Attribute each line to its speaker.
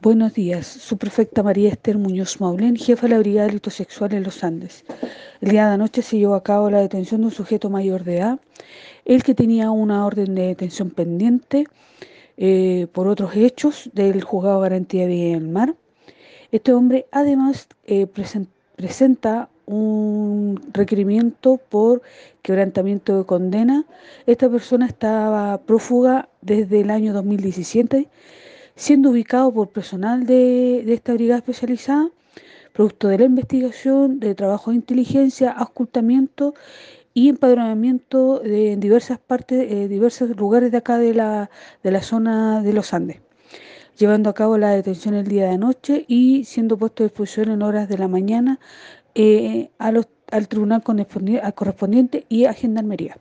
Speaker 1: Buenos días, subprefecta María Esther Muñoz Maulén, jefa de la Brigada de Delitos Sexuales en los Andes. El día de anoche se llevó a cabo la detención de un sujeto mayor de edad, el que tenía una orden de detención pendiente eh, por otros hechos del juzgado de garantía de el mar. Este hombre además eh, presenta un requerimiento por quebrantamiento de condena. Esta persona estaba prófuga desde el año 2017 siendo ubicado por personal de, esta brigada especializada, producto de la investigación, de trabajo de inteligencia, ocultamiento y empadronamiento de, en diversas partes, eh, diversos lugares de acá de la, de la zona de los Andes llevando a cabo la detención el día de anoche y siendo puesto a disposición en horas de la mañana eh, al tribunal correspondiente y a Gendarmería.